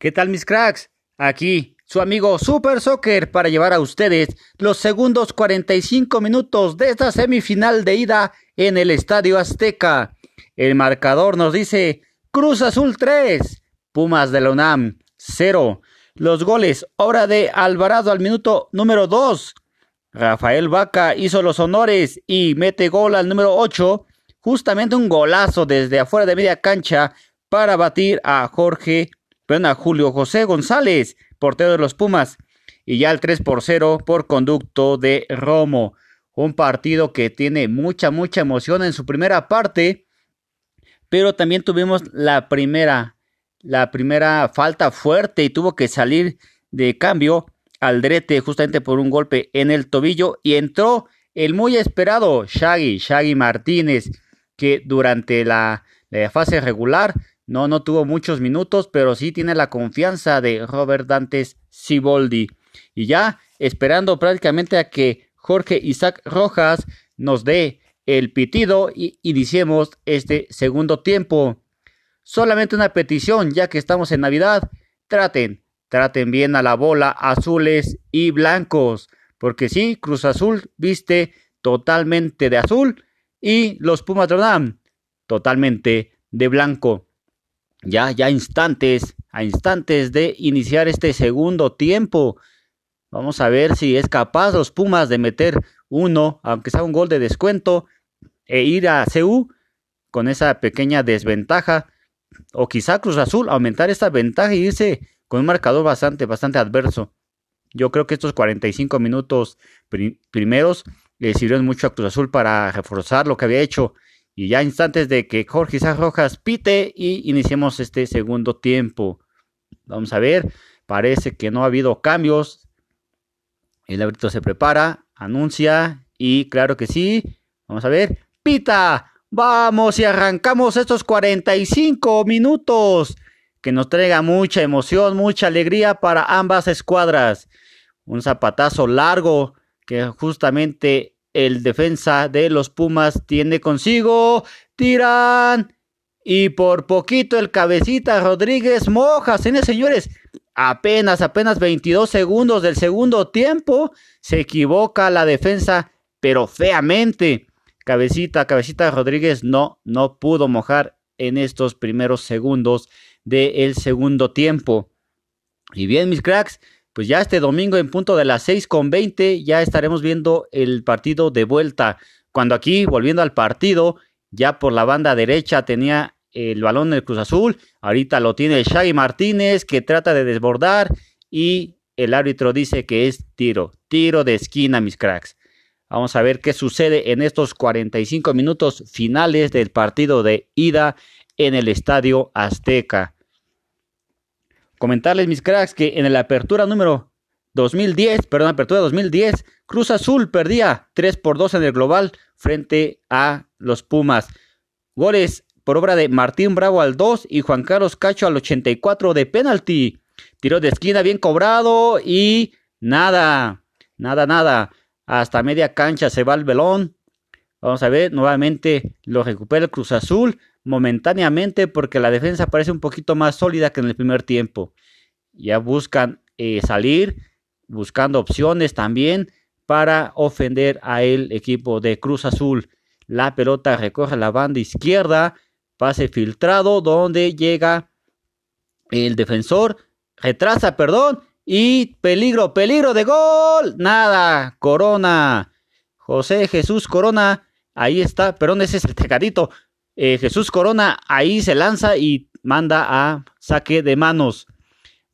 ¿Qué tal mis cracks? Aquí su amigo Super Soccer para llevar a ustedes los segundos 45 minutos de esta semifinal de ida en el Estadio Azteca. El marcador nos dice Cruz Azul 3, Pumas de la UNAM 0. Los goles, obra de Alvarado al minuto número 2. Rafael Vaca hizo los honores y mete gol al número 8. Justamente un golazo desde afuera de media cancha para batir a Jorge a Julio José González, portero de los Pumas, y ya el 3 por 0 por conducto de Romo. Un partido que tiene mucha, mucha emoción en su primera parte, pero también tuvimos la primera, la primera falta fuerte y tuvo que salir de cambio Aldrete justamente por un golpe en el tobillo y entró el muy esperado Shaggy, Shaggy Martínez, que durante la, la fase regular no, no tuvo muchos minutos, pero sí tiene la confianza de Robert Dantes Siboldi. Y ya esperando prácticamente a que Jorge Isaac Rojas nos dé el pitido y iniciemos este segundo tiempo. Solamente una petición, ya que estamos en Navidad, traten, traten bien a la bola azules y blancos, porque sí, Cruz Azul viste totalmente de azul y los Pumas totalmente de blanco ya, ya instantes, a instantes de iniciar este segundo tiempo. Vamos a ver si es capaz los Pumas de meter uno, aunque sea un gol de descuento, e ir a CU con esa pequeña desventaja. O quizá Cruz Azul aumentar esta ventaja y irse con un marcador bastante, bastante adverso. Yo creo que estos 45 minutos primeros le sirvieron mucho a Cruz Azul para reforzar lo que había hecho y ya instantes de que Jorge Isaac Rojas pite y iniciemos este segundo tiempo. Vamos a ver, parece que no ha habido cambios. El árbitro se prepara, anuncia y claro que sí. Vamos a ver, pita. Vamos y arrancamos estos 45 minutos que nos traiga mucha emoción, mucha alegría para ambas escuadras. Un zapatazo largo que justamente el defensa de los Pumas tiene consigo. Tiran. Y por poquito el cabecita Rodríguez moja, señores. Apenas, apenas 22 segundos del segundo tiempo. Se equivoca la defensa, pero feamente. Cabecita, cabecita Rodríguez no, no pudo mojar en estos primeros segundos del segundo tiempo. Y bien, mis cracks, pues ya este domingo en punto de las 6 con 20 ya estaremos viendo el partido de vuelta. Cuando aquí, volviendo al partido, ya por la banda derecha tenía el balón del Cruz Azul. Ahorita lo tiene Shaggy Martínez que trata de desbordar y el árbitro dice que es tiro, tiro de esquina, mis cracks. Vamos a ver qué sucede en estos 45 minutos finales del partido de ida en el Estadio Azteca. Comentarles, mis cracks, que en la apertura número 2010, perdón, apertura 2010, Cruz Azul perdía 3 por 2 en el global frente a los Pumas. Goles por obra de Martín Bravo al 2 y Juan Carlos Cacho al 84 de penalti. Tiro de esquina bien cobrado y nada, nada, nada. Hasta media cancha se va el velón. Vamos a ver, nuevamente lo recupera el Cruz Azul momentáneamente porque la defensa parece un poquito más sólida que en el primer tiempo. Ya buscan eh, salir, buscando opciones también para ofender a el equipo de Cruz Azul. La pelota recorre la banda izquierda, pase filtrado donde llega el defensor, retrasa, perdón, y peligro, peligro de gol. Nada, Corona. José Jesús Corona, ahí está, perdón, ese es el tecadito. Eh, Jesús Corona ahí se lanza y manda a saque de manos.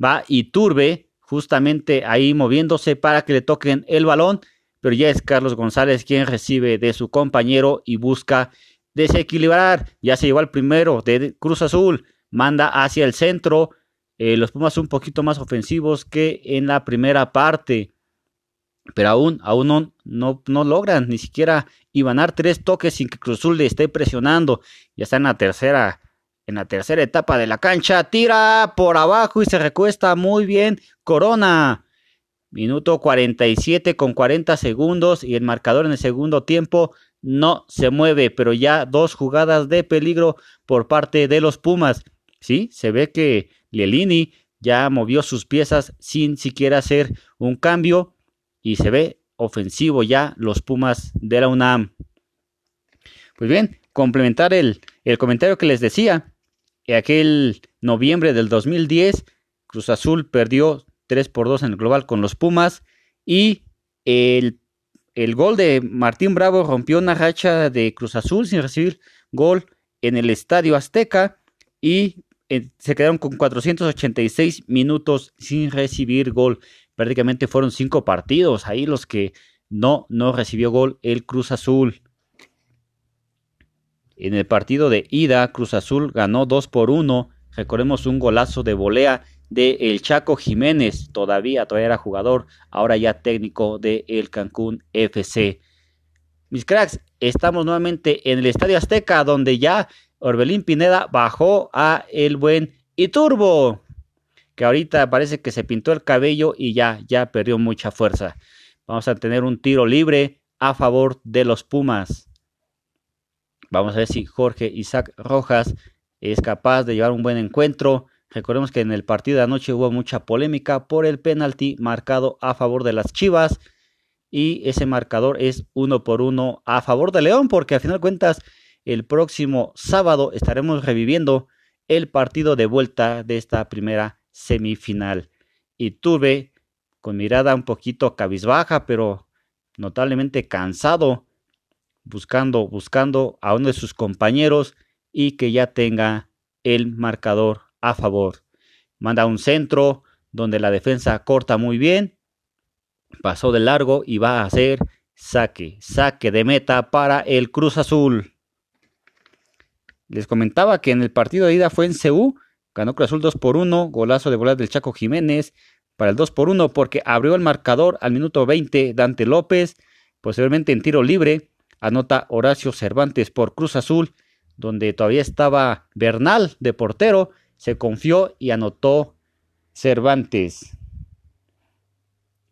Va y Turbe justamente ahí moviéndose para que le toquen el balón, pero ya es Carlos González quien recibe de su compañero y busca desequilibrar. Ya se llevó al primero de Cruz Azul, manda hacia el centro. Eh, los Pumas un poquito más ofensivos que en la primera parte pero aún, aún no, no, no, logran ni siquiera ibanar tres toques sin que Cruzul le esté presionando. Ya está en la tercera, en la tercera etapa de la cancha, tira por abajo y se recuesta muy bien Corona. Minuto 47 con 40 segundos y el marcador en el segundo tiempo no se mueve, pero ya dos jugadas de peligro por parte de los Pumas. Sí, se ve que Lelini ya movió sus piezas sin siquiera hacer un cambio y se ve ofensivo ya los Pumas de la UNAM. Pues bien, complementar el, el comentario que les decía, aquel noviembre del 2010, Cruz Azul perdió 3 por 2 en el global con los Pumas y el, el gol de Martín Bravo rompió una racha de Cruz Azul sin recibir gol en el Estadio Azteca y eh, se quedaron con 486 minutos sin recibir gol. Prácticamente fueron cinco partidos ahí los que no, no recibió gol el Cruz Azul. En el partido de ida, Cruz Azul ganó 2 por 1. Recordemos un golazo de volea de el Chaco Jiménez, todavía, todavía era jugador, ahora ya técnico de el Cancún FC. Mis cracks, estamos nuevamente en el Estadio Azteca, donde ya Orbelín Pineda bajó a el buen Iturbo, que ahorita parece que se pintó el cabello y ya, ya perdió mucha fuerza. Vamos a tener un tiro libre a favor de los Pumas. Vamos a ver si Jorge Isaac Rojas es capaz de llevar un buen encuentro. Recordemos que en el partido de anoche hubo mucha polémica por el penalti marcado a favor de las Chivas. Y ese marcador es uno por uno a favor de León, porque al final de cuentas, el próximo sábado estaremos reviviendo el partido de vuelta de esta primera semifinal. Y tuve con mirada un poquito cabizbaja, pero notablemente cansado buscando, buscando a uno de sus compañeros y que ya tenga el marcador a favor. Manda un centro donde la defensa corta muy bien. Pasó de largo y va a hacer saque, saque de meta para el Cruz Azul. Les comentaba que en el partido de ida fue en CU, ganó Cruz Azul 2 por 1, golazo de bolas del Chaco Jiménez para el 2 por 1 porque abrió el marcador al minuto 20 Dante López, posteriormente en tiro libre anota Horacio Cervantes por Cruz Azul, donde todavía estaba Bernal de portero, se confió y anotó Cervantes.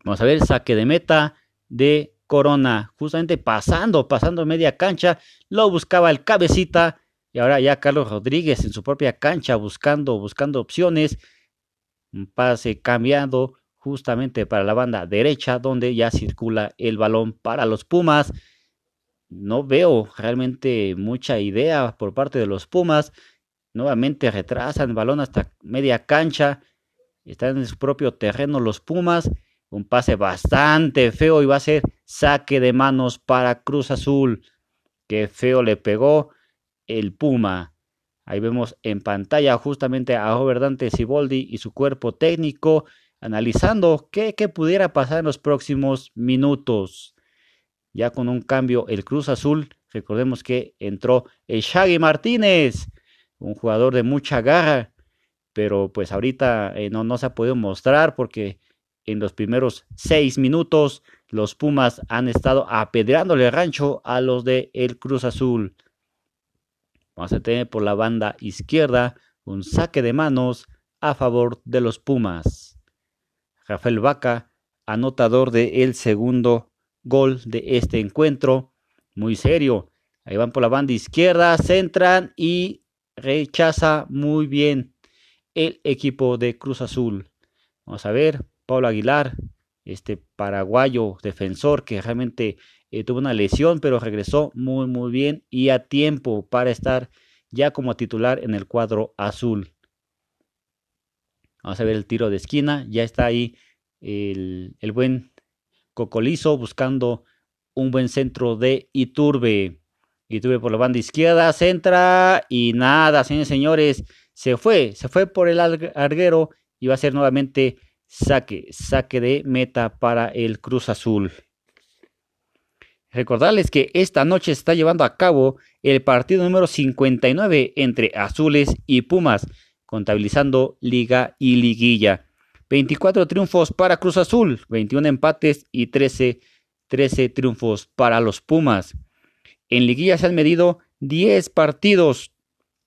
Vamos a ver, saque de meta de Corona, justamente pasando, pasando media cancha, lo buscaba el cabecita y ahora ya Carlos Rodríguez en su propia cancha buscando, buscando opciones, un pase cambiando justamente para la banda derecha donde ya circula el balón para los Pumas no veo realmente mucha idea por parte de los Pumas. Nuevamente retrasan el balón hasta media cancha. Están en su propio terreno los Pumas. Un pase bastante feo y va a ser saque de manos para Cruz Azul. Qué feo le pegó el Puma. Ahí vemos en pantalla justamente a Robert Dante Siboldi y su cuerpo técnico analizando qué, qué pudiera pasar en los próximos minutos ya con un cambio el Cruz Azul. Recordemos que entró el Shaggy Martínez, un jugador de mucha garra, pero pues ahorita eh, no, no se ha podido mostrar porque en los primeros seis minutos los Pumas han estado apedreándole rancho a los de el Cruz Azul. Vamos a tener por la banda izquierda un saque de manos a favor de los Pumas. Rafael Vaca, anotador de el segundo gol de este encuentro. Muy serio. Ahí van por la banda izquierda, centran y rechaza muy bien el equipo de Cruz Azul. Vamos a ver, Pablo Aguilar, este paraguayo defensor que realmente eh, tuvo una lesión, pero regresó muy, muy bien y a tiempo para estar ya como titular en el cuadro azul. Vamos a ver el tiro de esquina, ya está ahí el, el buen Cocolizo buscando un buen centro de Iturbe. Iturbe por la banda izquierda, centra y nada, señores señores, se fue, se fue por el arguero y va a ser nuevamente saque, saque de meta para el Cruz Azul. Recordarles que esta noche se está llevando a cabo el partido número 59 entre Azules y Pumas, contabilizando liga y liguilla. 24 triunfos para Cruz Azul, 21 empates y 13, 13 triunfos para los Pumas. En liguilla se han medido 10 partidos,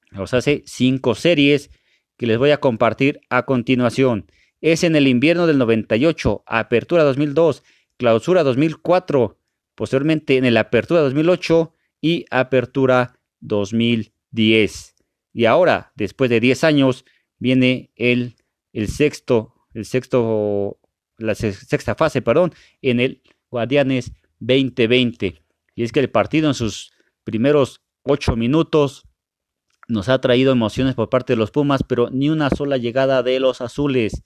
los hace 5 series que les voy a compartir a continuación. Es en el invierno del 98, apertura 2002, clausura 2004, posteriormente en el apertura 2008 y apertura 2010. Y ahora, después de 10 años, viene el el sexto, el sexto, la sexta fase, perdón, en el Guardianes 2020. Y es que el partido en sus primeros ocho minutos nos ha traído emociones por parte de los Pumas, pero ni una sola llegada de los azules.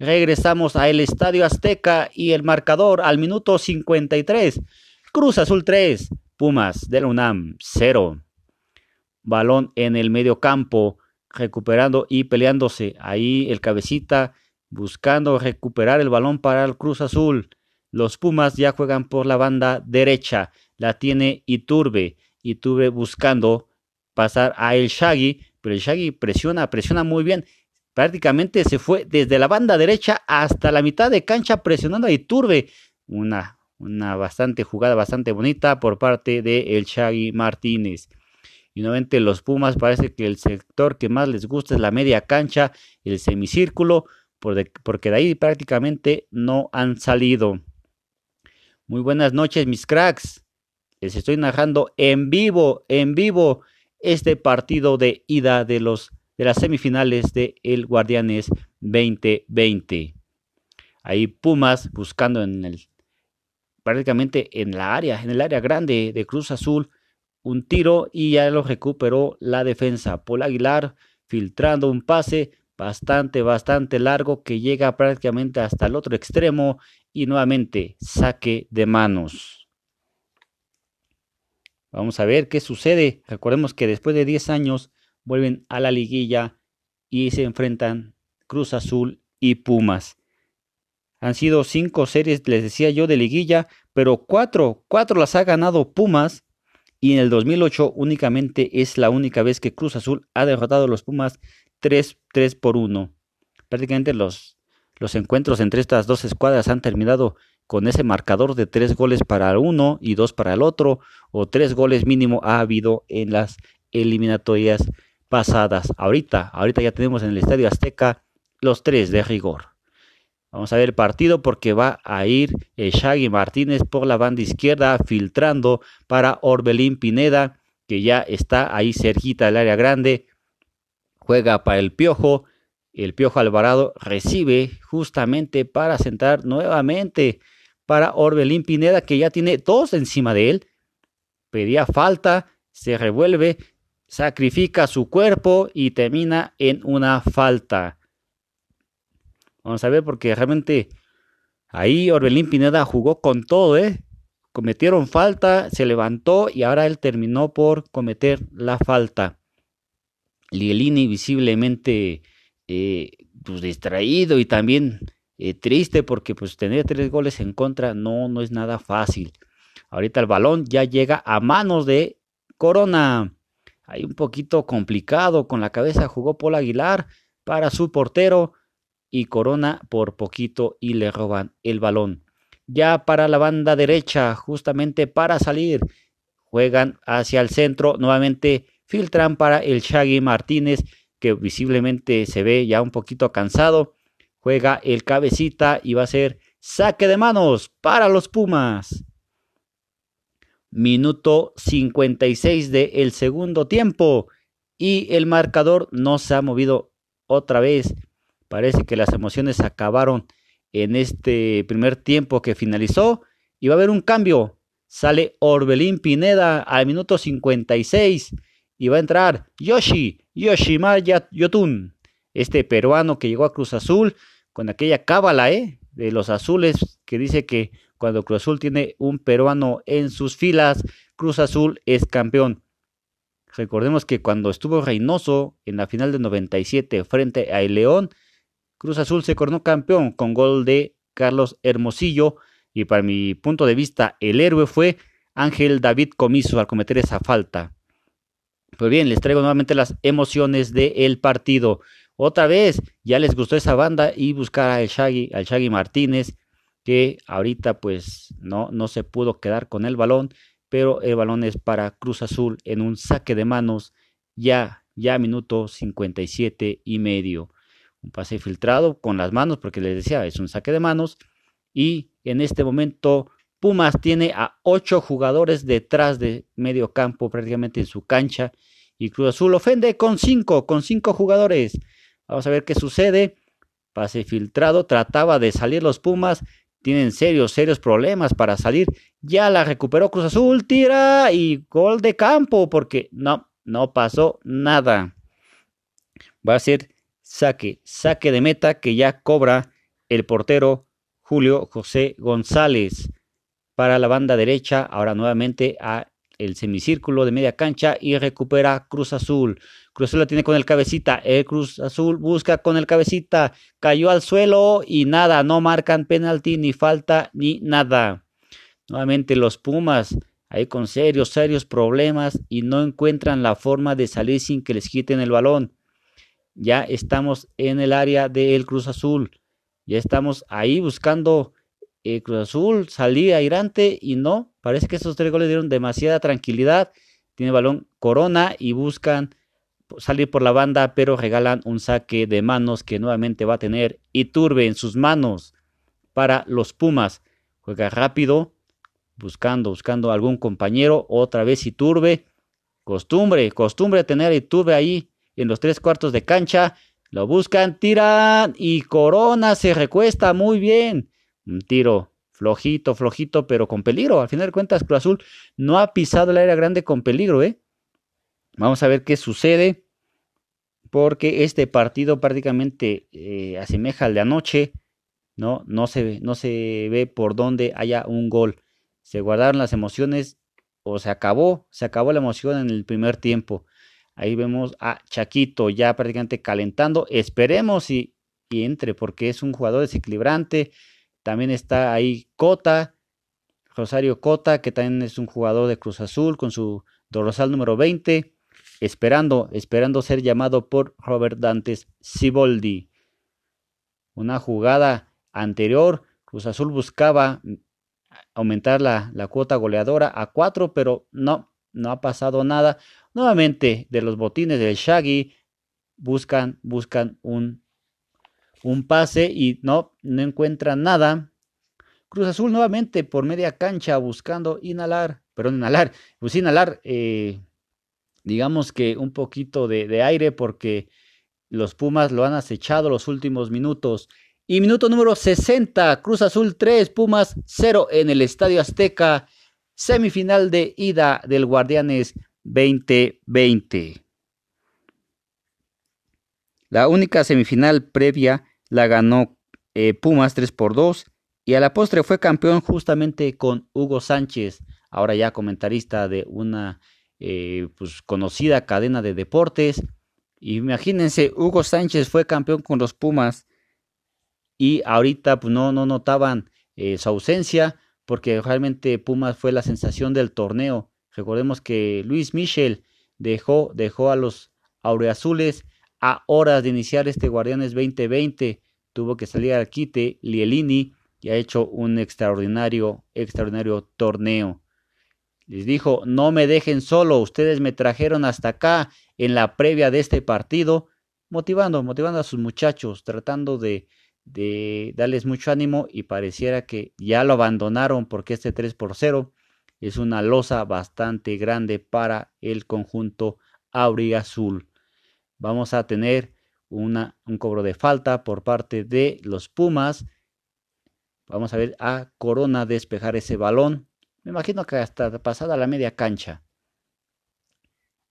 Regresamos al Estadio Azteca y el marcador al minuto 53. Cruz Azul 3, Pumas de la UNAM 0. Balón en el medio campo, recuperando y peleándose. Ahí el cabecita buscando recuperar el balón para el Cruz Azul. Los Pumas ya juegan por la banda derecha. La tiene Iturbe. Iturbe buscando pasar a el Shaggy, pero el Shaggy presiona, presiona muy bien. Prácticamente se fue desde la banda derecha hasta la mitad de cancha presionando a Iturbe. Una, una bastante jugada, bastante bonita por parte de el Shaggy Martínez. Y nuevamente los Pumas parece que el sector que más les gusta es la media cancha, el semicírculo, porque de ahí prácticamente no han salido. Muy buenas noches, mis cracks. Les estoy narrando en vivo, en vivo este partido de ida de los de las semifinales de el Guardianes 2020. Ahí Pumas buscando en el prácticamente en la área, en el área grande de Cruz Azul, un tiro y ya lo recuperó la defensa. Paul Aguilar filtrando un pase bastante, bastante largo que llega prácticamente hasta el otro extremo y nuevamente saque de manos. Vamos a ver qué sucede. Recordemos que después de 10 años vuelven a la liguilla y se enfrentan Cruz Azul y Pumas. Han sido cinco series, les decía yo, de liguilla, pero cuatro, cuatro las ha ganado Pumas y en el 2008 únicamente es la única vez que Cruz Azul ha derrotado a los Pumas 3, 3 por 1. Prácticamente los, los encuentros entre estas dos escuadras han terminado con ese marcador de tres goles para uno y dos para el otro, o tres goles mínimo ha habido en las eliminatorias pasadas. Ahorita, ahorita ya tenemos en el Estadio Azteca los tres de rigor. Vamos a ver el partido porque va a ir el Shaggy Martínez por la banda izquierda filtrando para Orbelín Pineda que ya está ahí cerquita del área grande. Juega para el Piojo. El Piojo Alvarado recibe justamente para sentar nuevamente para Orbelín Pineda, que ya tiene dos encima de él. Pedía falta, se revuelve, sacrifica su cuerpo y termina en una falta. Vamos a ver, porque realmente ahí Orbelín Pineda jugó con todo, ¿eh? Cometieron falta, se levantó y ahora él terminó por cometer la falta. Lielini visiblemente eh, pues distraído y también eh, triste porque pues tener tres goles en contra no, no es nada fácil. Ahorita el balón ya llega a manos de Corona. Hay un poquito complicado con la cabeza jugó Paul Aguilar para su portero y Corona por poquito y le roban el balón. Ya para la banda derecha, justamente para salir, juegan hacia el centro, nuevamente filtran para el Shaggy Martínez que visiblemente se ve ya un poquito cansado Juega el cabecita y va a ser saque de manos para los Pumas. Minuto 56 del el segundo tiempo y el marcador no se ha movido otra vez. Parece que las emociones acabaron en este primer tiempo que finalizó y va a haber un cambio. Sale Orbelín Pineda al minuto 56 y va a entrar Yoshi, Yoshimaya Yotun, este peruano que llegó a Cruz Azul con aquella cábala ¿eh? de los azules que dice que cuando Cruz Azul tiene un peruano en sus filas, Cruz Azul es campeón. Recordemos que cuando estuvo Reynoso en la final de 97 frente a El León, Cruz Azul se coronó campeón con gol de Carlos Hermosillo y para mi punto de vista el héroe fue Ángel David Comiso al cometer esa falta. Pues bien, les traigo nuevamente las emociones del partido. Otra vez, ya les gustó esa banda y buscar al Shaggy, al Shaggy Martínez, que ahorita pues no, no se pudo quedar con el balón, pero el balón es para Cruz Azul en un saque de manos ya, ya minuto 57 y medio. Un pase filtrado con las manos, porque les decía, es un saque de manos. Y en este momento Pumas tiene a ocho jugadores detrás de medio campo, prácticamente en su cancha. Y Cruz Azul ofende con cinco, con cinco jugadores. Vamos a ver qué sucede. pase filtrado, trataba de salir los Pumas, tienen serios, serios problemas para salir. Ya la recuperó Cruz Azul, tira y gol de campo, porque no, no pasó nada. Va a ser saque, saque de meta que ya cobra el portero Julio José González para la banda derecha, ahora nuevamente a el semicírculo de media cancha y recupera Cruz Azul. Cruz Azul la tiene con el cabecita. El Cruz Azul busca con el cabecita. Cayó al suelo y nada. No marcan penalti, ni falta, ni nada. Nuevamente los Pumas ahí con serios, serios problemas y no encuentran la forma de salir sin que les quiten el balón. Ya estamos en el área del Cruz Azul. Ya estamos ahí buscando el Cruz Azul, salía airante y no. Parece que esos tres goles dieron demasiada tranquilidad. Tiene balón Corona y buscan salir por la banda, pero regalan un saque de manos que nuevamente va a tener Iturbe en sus manos para los Pumas. Juega rápido, buscando, buscando algún compañero. Otra vez Iturbe. Costumbre, costumbre tener Iturbe ahí en los tres cuartos de cancha. Lo buscan, tiran y Corona se recuesta muy bien. Un tiro flojito, flojito, pero con peligro. Al final de cuentas, Cruz Azul no ha pisado el área grande con peligro, ¿eh? Vamos a ver qué sucede. Porque este partido prácticamente eh, asemeja al de anoche. ¿no? No, se, no se ve por dónde haya un gol. Se guardaron las emociones o se acabó, se acabó la emoción en el primer tiempo. Ahí vemos a Chaquito ya prácticamente calentando. Esperemos y, entre porque es un jugador desequilibrante también está ahí Cota, Rosario Cota, que también es un jugador de Cruz Azul con su dorsal número 20, esperando, esperando ser llamado por Robert Dantes Siboldi. Una jugada anterior, Cruz Azul buscaba aumentar la, la cuota goleadora a 4, pero no, no ha pasado nada. Nuevamente, de los botines del Shaggy, buscan, buscan un un pase y no, no encuentra nada. Cruz Azul nuevamente por media cancha buscando inhalar, perdón, inhalar, pues inhalar, eh, digamos que un poquito de, de, aire porque los Pumas lo han acechado los últimos minutos. Y minuto número 60, Cruz Azul 3, Pumas 0 en el Estadio Azteca, semifinal de ida del Guardianes 2020. La única semifinal previa la ganó eh, Pumas 3 por 2 y a la postre fue campeón justamente con Hugo Sánchez, ahora ya comentarista de una eh, pues, conocida cadena de deportes. Imagínense, Hugo Sánchez fue campeón con los Pumas y ahorita pues, no, no notaban eh, su ausencia porque realmente Pumas fue la sensación del torneo. Recordemos que Luis Michel dejó, dejó a los aureazules a horas de iniciar este Guardianes 2020. Tuvo que salir al quite Lielini y ha hecho un extraordinario, extraordinario torneo. Les dijo, no me dejen solo, ustedes me trajeron hasta acá en la previa de este partido, motivando, motivando a sus muchachos, tratando de, de darles mucho ánimo y pareciera que ya lo abandonaron porque este 3 por 0 es una losa bastante grande para el conjunto auriazul vamos a tener una, un cobro de falta por parte de los Pumas. Vamos a ver a Corona despejar ese balón. Me imagino que hasta pasada la media cancha.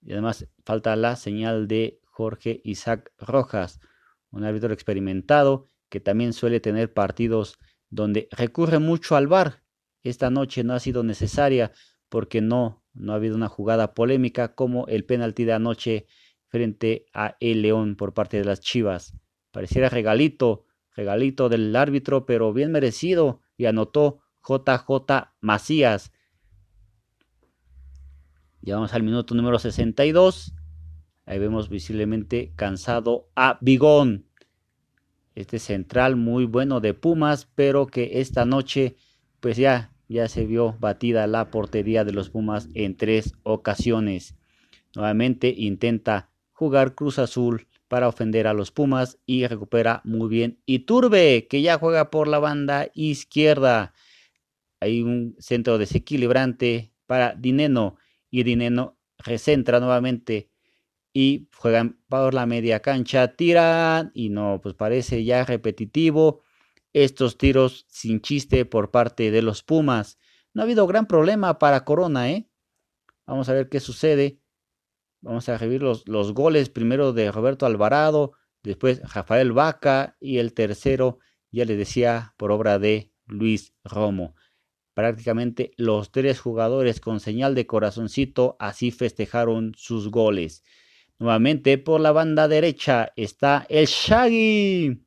Y además falta la señal de Jorge Isaac Rojas, un árbitro experimentado que también suele tener partidos donde recurre mucho al VAR. Esta noche no ha sido necesaria porque no, no ha habido una jugada polémica como el penalti de anoche frente a El León por parte de las Chivas. Pareciera regalito, regalito del árbitro, pero bien merecido y anotó JJ Macías. Llegamos al minuto número 62. Ahí vemos visiblemente cansado a Bigón. Este central muy bueno de Pumas, pero que esta noche pues ya, ya se vio batida la portería de los Pumas en tres ocasiones. Nuevamente intenta jugar Cruz Azul para ofender a los Pumas y recupera muy bien Iturbe, que ya juega por la banda izquierda. Hay un centro desequilibrante para Dineno y Dineno recentra nuevamente y juegan por la media cancha, tiran y no, pues parece ya repetitivo estos tiros sin chiste por parte de los Pumas. No ha habido gran problema para Corona, ¿eh? Vamos a ver qué sucede. Vamos a revivir los, los goles primero de Roberto Alvarado, después Rafael Vaca y el tercero, ya les decía, por obra de Luis Romo. Prácticamente los tres jugadores con señal de corazoncito así festejaron sus goles. Nuevamente por la banda derecha está el Shaggy.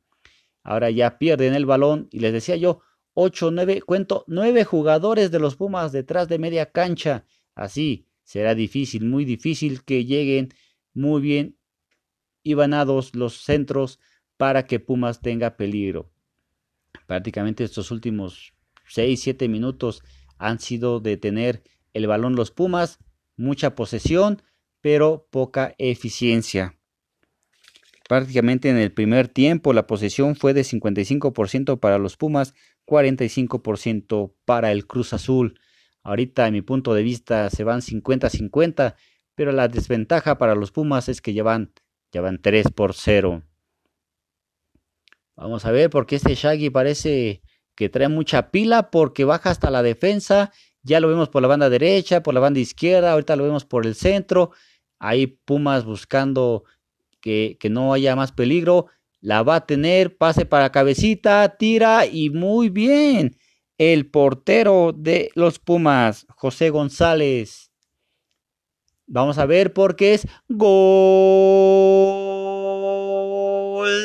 Ahora ya pierden el balón y les decía yo, 8, 9, cuento 9 jugadores de los Pumas detrás de media cancha. Así será difícil, muy difícil que lleguen muy bien ibanados los centros para que Pumas tenga peligro. Prácticamente estos últimos 6, 7 minutos han sido de tener el balón los Pumas, mucha posesión, pero poca eficiencia. Prácticamente en el primer tiempo la posesión fue de 55% para los Pumas, 45% para el Cruz Azul. Ahorita, en mi punto de vista, se van 50-50, pero la desventaja para los Pumas es que llevan, llevan 3 por 0. Vamos a ver, porque este Shaggy parece que trae mucha pila, porque baja hasta la defensa. Ya lo vemos por la banda derecha, por la banda izquierda, ahorita lo vemos por el centro. Hay Pumas buscando que, no haya más peligro. La va a tener, pase para cabecita, tira y muy bien. El portero de los Pumas, José González. Vamos a ver por qué es gol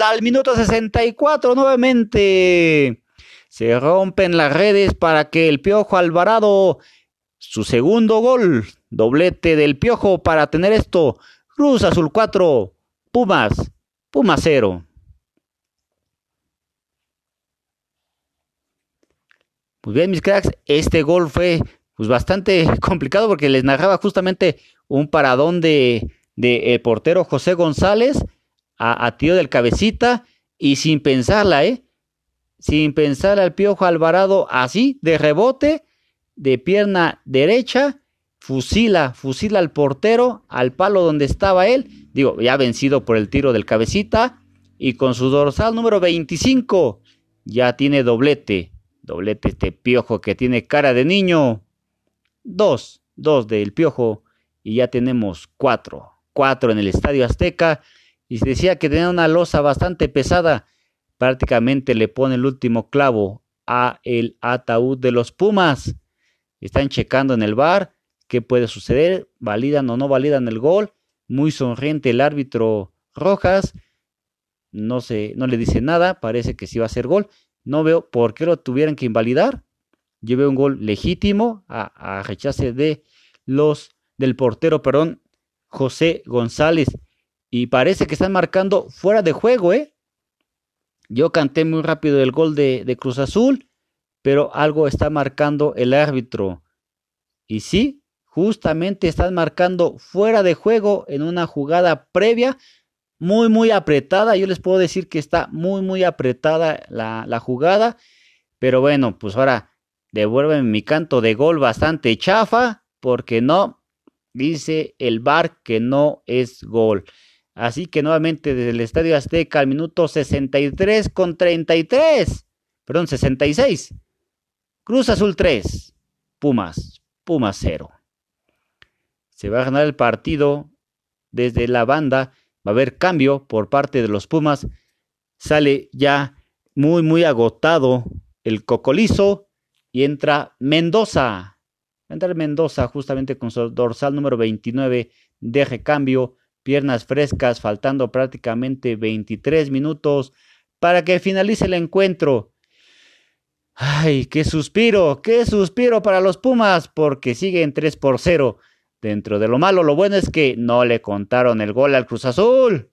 al minuto 64 nuevamente. Se rompen las redes para que el Piojo Alvarado, su segundo gol, doblete del Piojo para tener esto. Cruz Azul 4, Pumas, Pumas 0. Pues bien, mis cracks, este gol fue pues bastante complicado porque les narraba justamente un paradón de, de el portero José González a, a, tío del cabecita y sin pensarla, ¿eh? Sin pensar al piojo Alvarado así, de rebote, de pierna derecha, fusila, fusila al portero, al palo donde estaba él, digo, ya vencido por el tiro del cabecita, y con su dorsal número 25, ya tiene doblete, doblete este piojo que tiene cara de niño, dos, dos del piojo, y ya tenemos cuatro, cuatro en el Estadio Azteca, y se decía que tenía una losa bastante pesada, prácticamente le pone el último clavo a el ataúd de los Pumas. Están checando en el bar qué puede suceder, validan o no validan el gol. Muy sonriente el árbitro Rojas. No, se, no le dice nada, parece que sí va a ser gol. No veo por qué lo tuvieran que invalidar. Yo veo un gol legítimo a, a rechace de los del portero, perdón, José González. Y parece que están marcando fuera de juego, ¿eh? Yo canté muy rápido el gol de, de Cruz Azul, pero algo está marcando el árbitro. Y sí, justamente están marcando fuera de juego en una jugada previa muy muy apretada. Yo les puedo decir que está muy muy apretada la, la jugada. Pero bueno, pues ahora devuelven mi canto de gol bastante chafa. Porque no, dice el bar que no es gol. Así que nuevamente desde el Estadio Azteca al minuto 63 con 33. Perdón, 66. Cruz Azul 3. Pumas. Pumas 0 se va a ganar el partido desde la banda, va a haber cambio por parte de los Pumas, sale ya muy, muy agotado el cocolizo y entra Mendoza. Entra Mendoza justamente con su dorsal número 29 de recambio, piernas frescas, faltando prácticamente 23 minutos para que finalice el encuentro. Ay, qué suspiro, qué suspiro para los Pumas, porque siguen 3 por 0. Dentro de lo malo, lo bueno es que no le contaron el gol al Cruz Azul.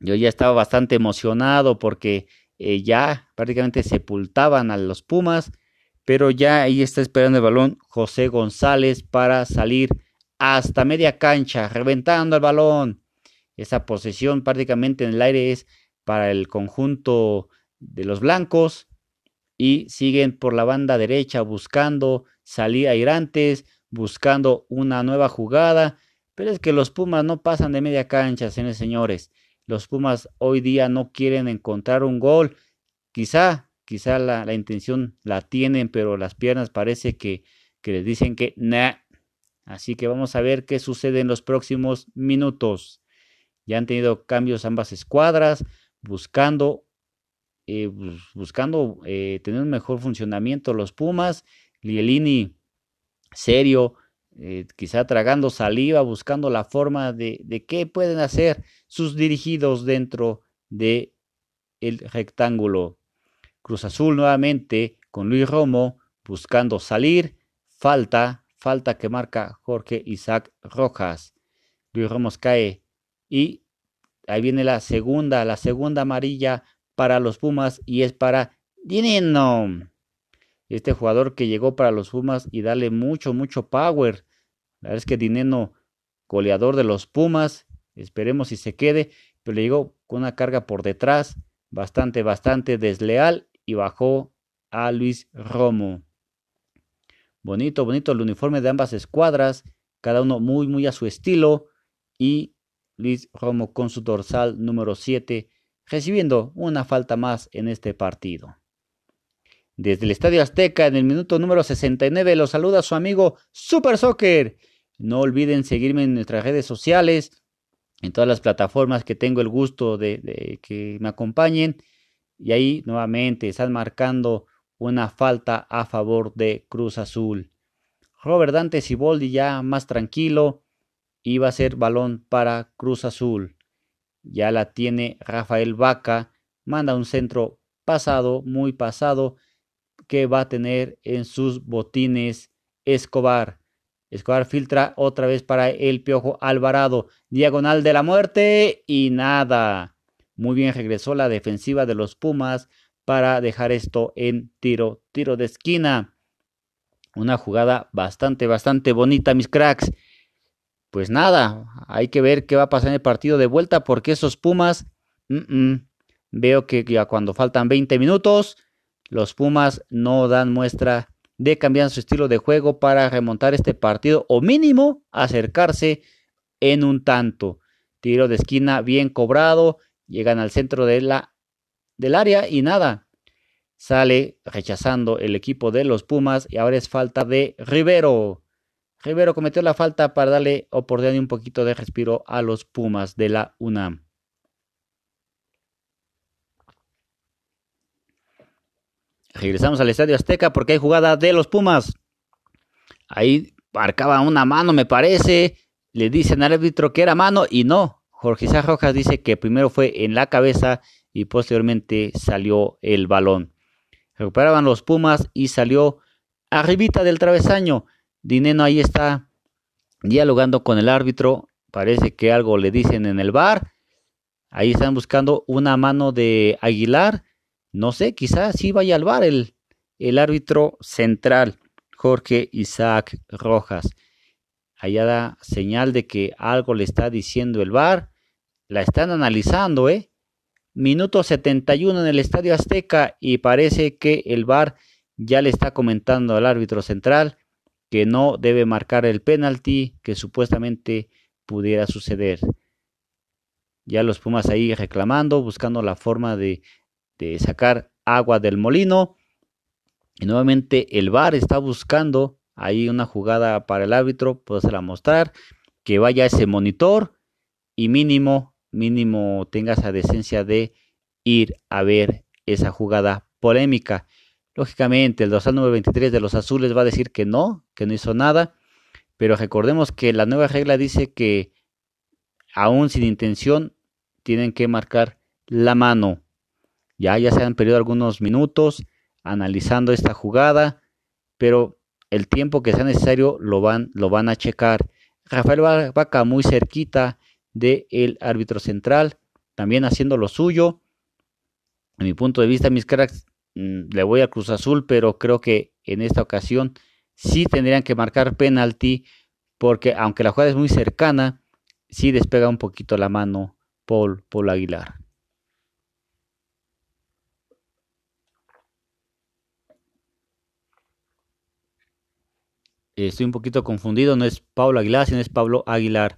Yo ya estaba bastante emocionado porque eh, ya prácticamente sepultaban a los Pumas, pero ya ahí está esperando el balón José González para salir hasta media cancha, reventando el balón. Esa posesión prácticamente en el aire es para el conjunto de los blancos y siguen por la banda derecha buscando salir airantes buscando una nueva jugada, Pero es que los Pumas no pasan de media cancha, señores. Los Pumas hoy día no quieren encontrar un gol. Quizá, quizá la, intención la tienen, pero las piernas parece que, que les dicen que nah. Así que vamos a ver qué sucede en los próximos minutos. Ya han tenido cambios ambas escuadras, buscando, eh, buscando eh, tener un mejor funcionamiento los Pumas. Lielini, serio, eh, quizá tragando saliva, buscando la forma de, de, qué pueden hacer sus dirigidos dentro de el rectángulo. Cruz Azul nuevamente con Luis Romo buscando salir. Falta, falta que marca Jorge Isaac Rojas. Luis Romo cae y ahí viene la segunda, la segunda amarilla para los Pumas y es para Dineno. Este jugador que llegó para los Pumas y darle mucho, mucho power. La verdad es que Dineno, goleador de los Pumas, esperemos si se quede, pero le llegó con una carga por detrás, bastante, bastante desleal y bajó a Luis Romo. Bonito, bonito el uniforme de ambas escuadras, cada uno muy, muy a su estilo y Luis Romo con su dorsal número 7, recibiendo una falta más en este partido. Desde el Estadio Azteca, en el minuto número 69, los saluda su amigo Super Soccer. No olviden seguirme en nuestras redes sociales, en todas las plataformas que tengo el gusto de, que me acompañen. Y ahí nuevamente están marcando una falta a favor de Cruz Azul. Robert Dante Siboldi ya más tranquilo, iba a ser balón para Cruz Azul. Ya la tiene Rafael Vaca, manda un centro pasado, muy pasado, que va a tener en sus botines Escobar. Escobar filtra otra vez para el Piojo Alvarado. Diagonal de la muerte y nada. Muy bien regresó la defensiva de los Pumas para dejar esto en tiro, tiro de esquina. Una jugada bastante, bastante bonita, mis cracks pues nada, hay que ver qué va a pasar en el partido de vuelta porque esos Pumas, veo que ya cuando faltan 20 minutos, los Pumas no dan muestra de cambiar su estilo de juego para remontar este partido o mínimo acercarse en un tanto. Tiro de esquina bien cobrado, llegan al centro del área y nada. Sale rechazando el equipo de los Pumas y ahora es falta de Rivero. Rivero cometió la falta para darle oportunidad y un poquito de respiro a los Pumas de la UNAM. Regresamos al Estadio Azteca porque hay jugada de los Pumas. Ahí marcaba una mano, me parece. Le dicen al árbitro que era mano y no. Jorge Isaac Rojas dice que primero fue en la cabeza y posteriormente salió el balón. Recuperaban los Pumas y salió arribita del travesaño. Dineno ahí está dialogando con el árbitro. Parece que algo le dicen en el bar. Ahí están buscando una mano de Aguilar. No sé, quizás sí vaya al bar el, el árbitro central, Jorge Isaac Rojas. Allá da señal de que algo le está diciendo el bar. La están analizando, ¿eh? Minuto 71 en el Estadio Azteca y parece que el bar ya le está comentando al árbitro central que no debe marcar el penalti que supuestamente pudiera suceder. Ya los Pumas ahí reclamando, buscando la forma de, sacar agua del molino. Y nuevamente el VAR está buscando ahí una jugada para el árbitro, la mostrar, que vaya ese monitor y mínimo, mínimo tenga esa decencia de ir a ver esa jugada polémica. Lógicamente, el dorsal número 23 de los azules va a decir que no, que no hizo nada, pero recordemos que la nueva regla dice que aún sin intención tienen que marcar la mano. Ya, ya se han perdido algunos minutos analizando esta jugada, pero el tiempo que sea necesario lo van, lo van a checar. Rafael Vaca muy cerquita del árbitro central, también haciendo lo suyo. En mi punto de vista, mis cracks, Mm, le voy a Cruz Azul, pero creo que en esta ocasión sí tendrían que marcar penalti, porque aunque la jugada es muy cercana, sí despega un poquito la mano Paul, Paul Aguilar. Estoy un poquito confundido, no es Pablo Aguilar, sino es Pablo Aguilar.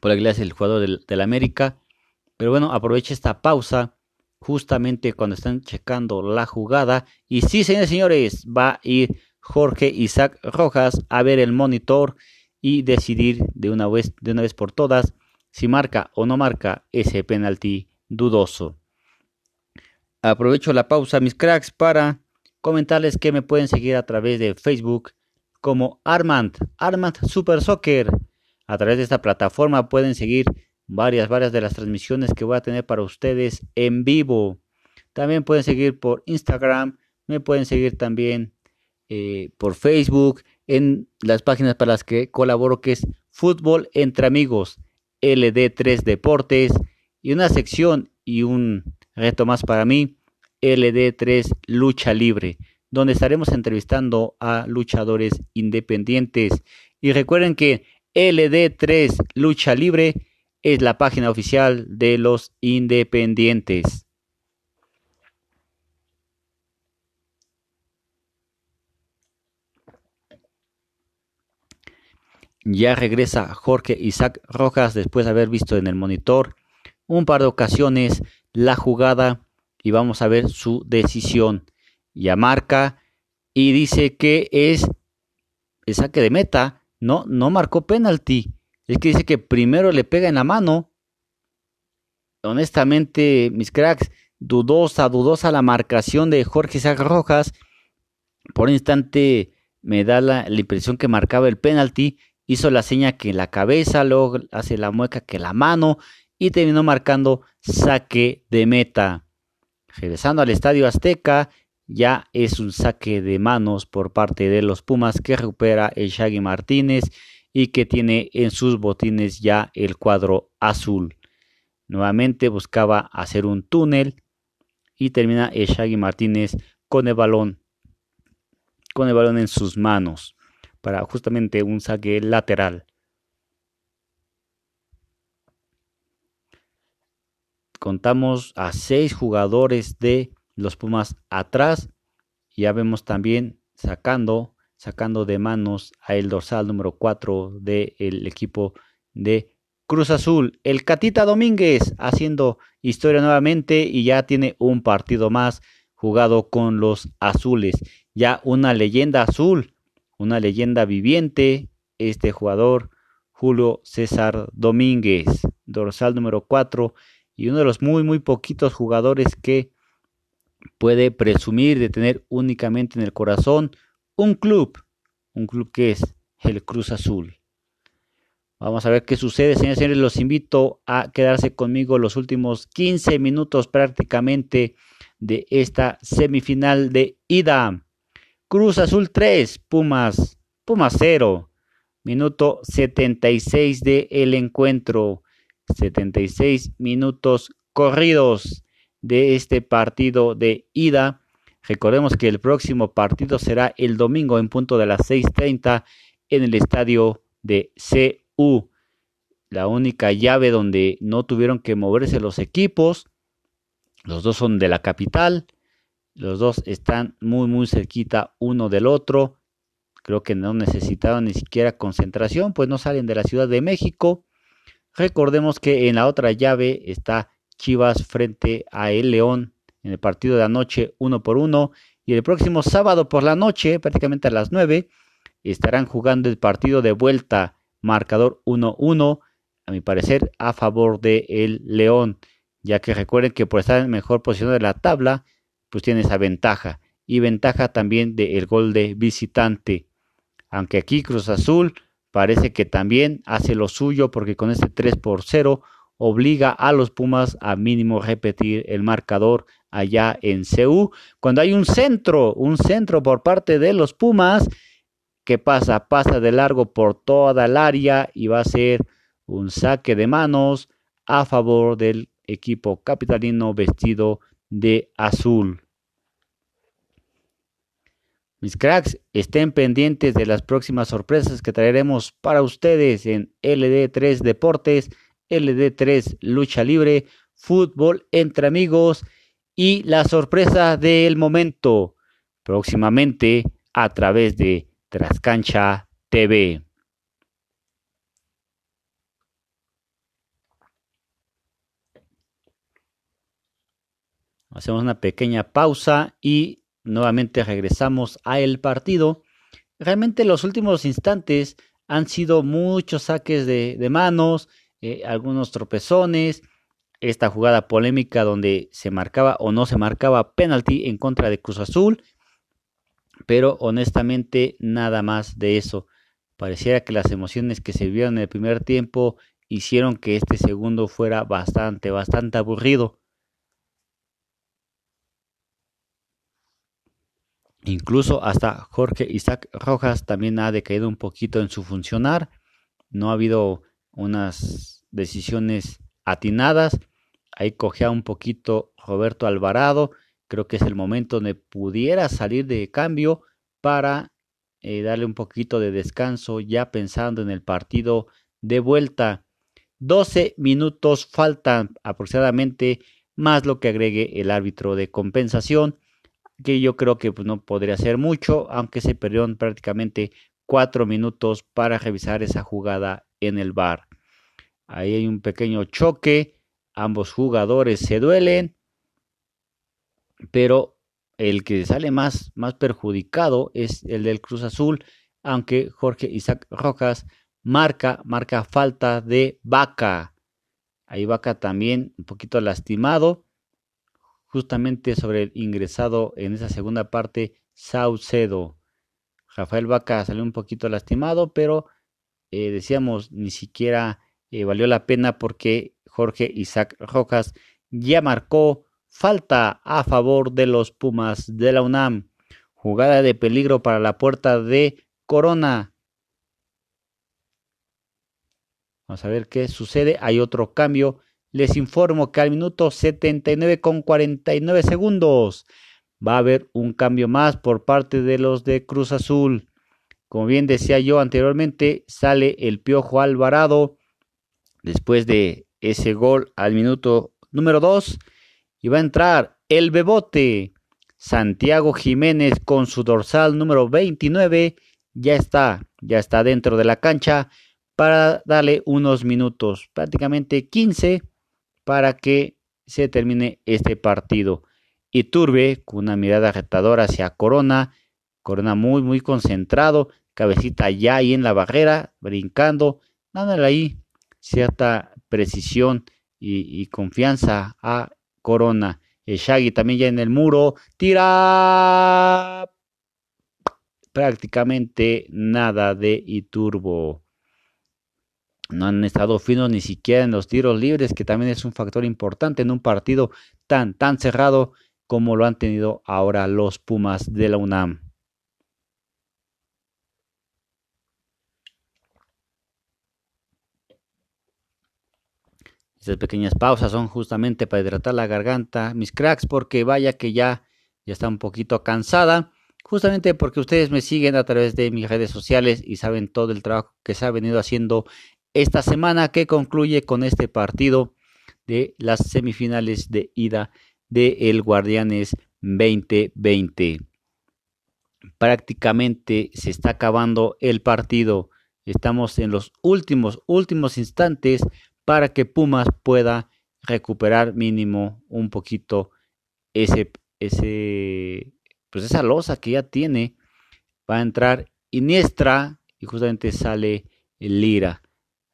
por la es el jugador del, del América. Pero bueno, aproveche esta pausa justamente cuando están checando la jugada. Y sí, señores y señores, va a ir Jorge Isaac Rojas a ver el monitor y decidir de una vez, de una vez por todas si marca o no marca ese penalti dudoso. Aprovecho la pausa, mis cracks, para comentarles que me pueden seguir a través de Facebook como Armand, Armand Super Soccer. A través de esta plataforma pueden seguir varias, varias de las transmisiones que voy a tener para ustedes en vivo. También pueden seguir por Instagram, me pueden seguir también eh, por Facebook, en las páginas para las que colaboro, que es Fútbol entre Amigos, LD3 Deportes, y una sección y un reto más para mí, LD3 Lucha Libre, donde estaremos entrevistando a luchadores independientes. Y recuerden que LD3 Lucha Libre es la página oficial de los independientes. Ya regresa Jorge Isaac Rojas después de haber visto en el monitor un par de ocasiones la jugada y vamos a ver su decisión. Ya marca y dice que es el saque de meta. No, no marcó penalti. Es que dice que primero le pega en la mano. Honestamente, mis cracks, dudosa, dudosa la marcación de Jorge Isaac Rojas. Por un instante me da la, la impresión que marcaba el penalti. Hizo la seña que la cabeza, luego hace la mueca que la mano y terminó marcando saque de meta. Regresando al Estadio Azteca, ya es un saque de manos por parte de los Pumas que recupera el Shaggy Martínez y que tiene en sus botines ya el cuadro azul. Nuevamente buscaba hacer un túnel y termina el Shaggy Martínez con el balón con el balón en sus manos para justamente un saque lateral. contamos a seis jugadores de los Pumas atrás. Ya vemos también sacando, sacando de manos a el dorsal número 4 del equipo de Cruz Azul. El Catita Domínguez haciendo historia nuevamente y ya tiene un partido más jugado con los azules. Ya una leyenda azul, una leyenda viviente, este jugador Julio César Domínguez, dorsal número 4 y uno de los muy, muy poquitos jugadores que puede presumir de tener únicamente en el corazón un club, un club que es el Cruz Azul. Vamos a ver qué sucede, señores y señores. Los invito a quedarse conmigo los últimos 15 minutos prácticamente de esta semifinal de ida. Cruz Azul 3, Pumas, Pumas 0. Minuto 76 del el encuentro. 76 minutos corridos de este partido de ida. Recordemos que el próximo partido será el domingo en punto de las 6.30 en el estadio de CU. La única llave donde no tuvieron que moverse los equipos. Los dos son de la capital. Los dos están muy muy cerquita uno del otro. Creo que no necesitaban ni siquiera concentración, pues no salen de la Ciudad de México. Recordemos que en la otra llave está Chivas frente a El León en el partido de anoche uno por uno. Y el próximo sábado por la noche, prácticamente a las 9, estarán jugando el partido de vuelta, marcador 1-1, a mi parecer, a favor de el León, ya que recuerden que por estar en mejor posición de la tabla, pues tiene esa ventaja. Y ventaja también del gol de visitante. Aunque aquí Cruz Azul parece que también hace lo suyo porque con este 3 por 0 obliga a los Pumas a mínimo repetir el marcador allá en CU. Cuando hay un centro, un centro por parte de los Pumas, que pasa? Pasa de largo por toda el área y va a ser un saque de manos a favor del equipo capitalino vestido de azul. Mis cracks, estén pendientes de las próximas sorpresas que traeremos para ustedes en LD3 Deportes, LD3 Lucha Libre, Fútbol entre Amigos y la sorpresa del momento, próximamente a través de Trascancha TV. Hacemos una pequeña pausa y nuevamente regresamos a el partido. Realmente los últimos instantes han sido muchos saques de manos, eh, algunos tropezones, esta jugada polémica donde se marcaba o no se marcaba penalti en contra de Cruz Azul, pero honestamente nada más de eso. Pareciera que las emociones que se vieron en el primer tiempo hicieron que este segundo fuera bastante, bastante aburrido. Incluso hasta Jorge Isaac Rojas también ha decaído un poquito en su funcionar. No ha habido unas decisiones atinadas. Ahí cogea un poquito Roberto Alvarado. Creo que es el momento donde pudiera salir de cambio para eh, darle un poquito de descanso ya pensando en el partido de vuelta. 12 minutos faltan aproximadamente más lo que agregue el árbitro de compensación que yo creo que pues, no podría ser mucho, aunque se perdieron prácticamente cuatro minutos para revisar esa jugada en el bar. Ahí hay un pequeño choque, ambos jugadores se duelen, pero el que sale más, más perjudicado es el del Cruz Azul, aunque Jorge Isaac Rojas marca, marca falta de Vaca. Ahí Vaca también un poquito lastimado justamente sobre el ingresado en esa segunda parte Saucedo. Rafael Vaca salió un poquito lastimado, pero eh, decíamos ni siquiera eh, valió la pena porque Jorge Isaac Rojas ya marcó falta a favor de los Pumas de la UNAM. Jugada de peligro para la puerta de Corona. Vamos a ver qué sucede. Hay otro cambio les informo que al minuto 79 con 49 segundos va a haber un cambio más por parte de los de Cruz Azul. Como bien decía yo anteriormente, sale el Piojo Alvarado después de ese gol al minuto número 2 y va a entrar el Bebote. Santiago Jiménez con su dorsal número 29 ya está, ya está dentro de la cancha para darle unos minutos, prácticamente 15 para que se termine este partido. Y Turbe, con una mirada retadora hacia Corona, Corona muy, muy concentrado, cabecita ya ahí en la barrera, brincando, dándole ahí cierta precisión y, confianza a Corona. Shaggy también ya en el muro, tira prácticamente nada de Iturbo no han estado finos ni siquiera en los tiros libres, que también es un factor importante en un partido tan, tan cerrado como lo han tenido ahora los Pumas de la UNAM. Estas pequeñas pausas son justamente para hidratar la garganta, mis cracks, porque vaya que ya, ya está un poquito cansada. Justamente porque ustedes me siguen a través de mis redes sociales y saben todo el trabajo que se ha venido haciendo esta semana que concluye con este partido de las semifinales de ida de el Guardianes 2020. Prácticamente se está acabando el partido. Estamos en los últimos, últimos instantes para que Pumas pueda recuperar mínimo un poquito ese, ese, pues esa losa que ya tiene. Va a entrar Iniestra y justamente sale Lira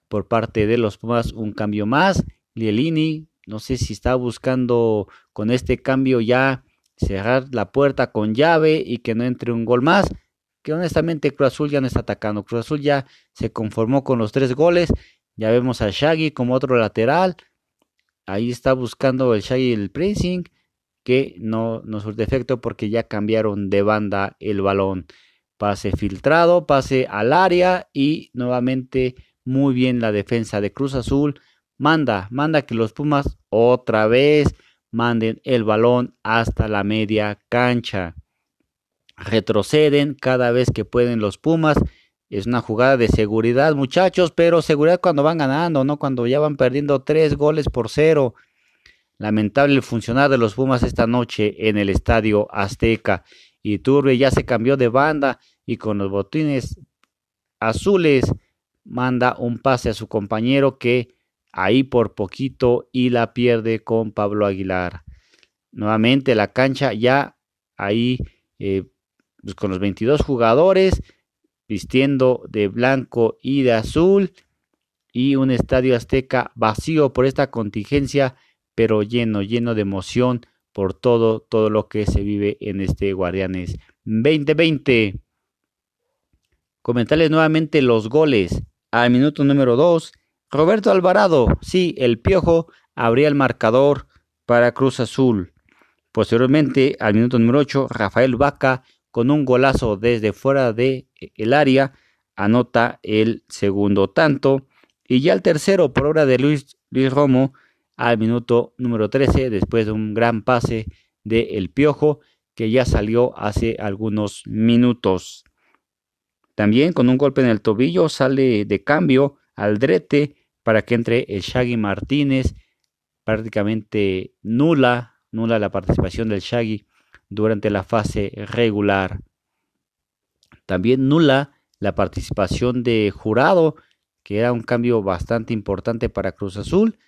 por parte de los Pumas un cambio más. Lielini, no sé si está buscando con este cambio ya cerrar la puerta con llave y que no entre un gol más. Que honestamente Cruz Azul ya no está atacando. Cruz Azul ya se conformó con los tres goles. Ya vemos a Shaggy como otro lateral. Ahí está buscando el Shaggy el pressing. Que no, no surte efecto porque ya cambiaron de banda el balón. Pase filtrado, pase al área y nuevamente muy bien la defensa de Cruz Azul. Manda, manda que los Pumas otra vez manden el balón hasta la media cancha. Retroceden cada vez que pueden los Pumas. Es una jugada de seguridad, muchachos, pero seguridad cuando van ganando, no cuando ya van perdiendo tres goles por cero. Lamentable el funcionar de los Pumas esta noche en el estadio Azteca. Y Turbe ya se cambió de banda y con los botines azules manda un pase a su compañero que ahí por poquito y la pierde con Pablo Aguilar. nuevamente la cancha ya ahí eh, pues, con los 22 jugadores vistiendo de blanco y de azul y un estadio azteca vacío por esta contingencia pero lleno lleno de emoción por todo todo lo que se vive en este Guardianes 2020 comentarles nuevamente los goles. Al minuto número 2 Roberto Alvarado sí el piojo abría el marcador para Cruz Azul. Posteriormente, al minuto número 8, Rafael Vaca, con un golazo desde fuera del de área, anota el segundo tanto. Y ya el tercero, por obra de Luis, Luis Romo, al minuto número 13, después de un gran pase de El Piojo, que ya salió hace algunos minutos. También con un golpe en el tobillo sale de cambio Aldrete para que entre el Shaggy Martínez, prácticamente nula nula la participación del Shaggy durante la fase regular. También nula la participación de Jurado, que era un cambio bastante importante para Cruz Azul,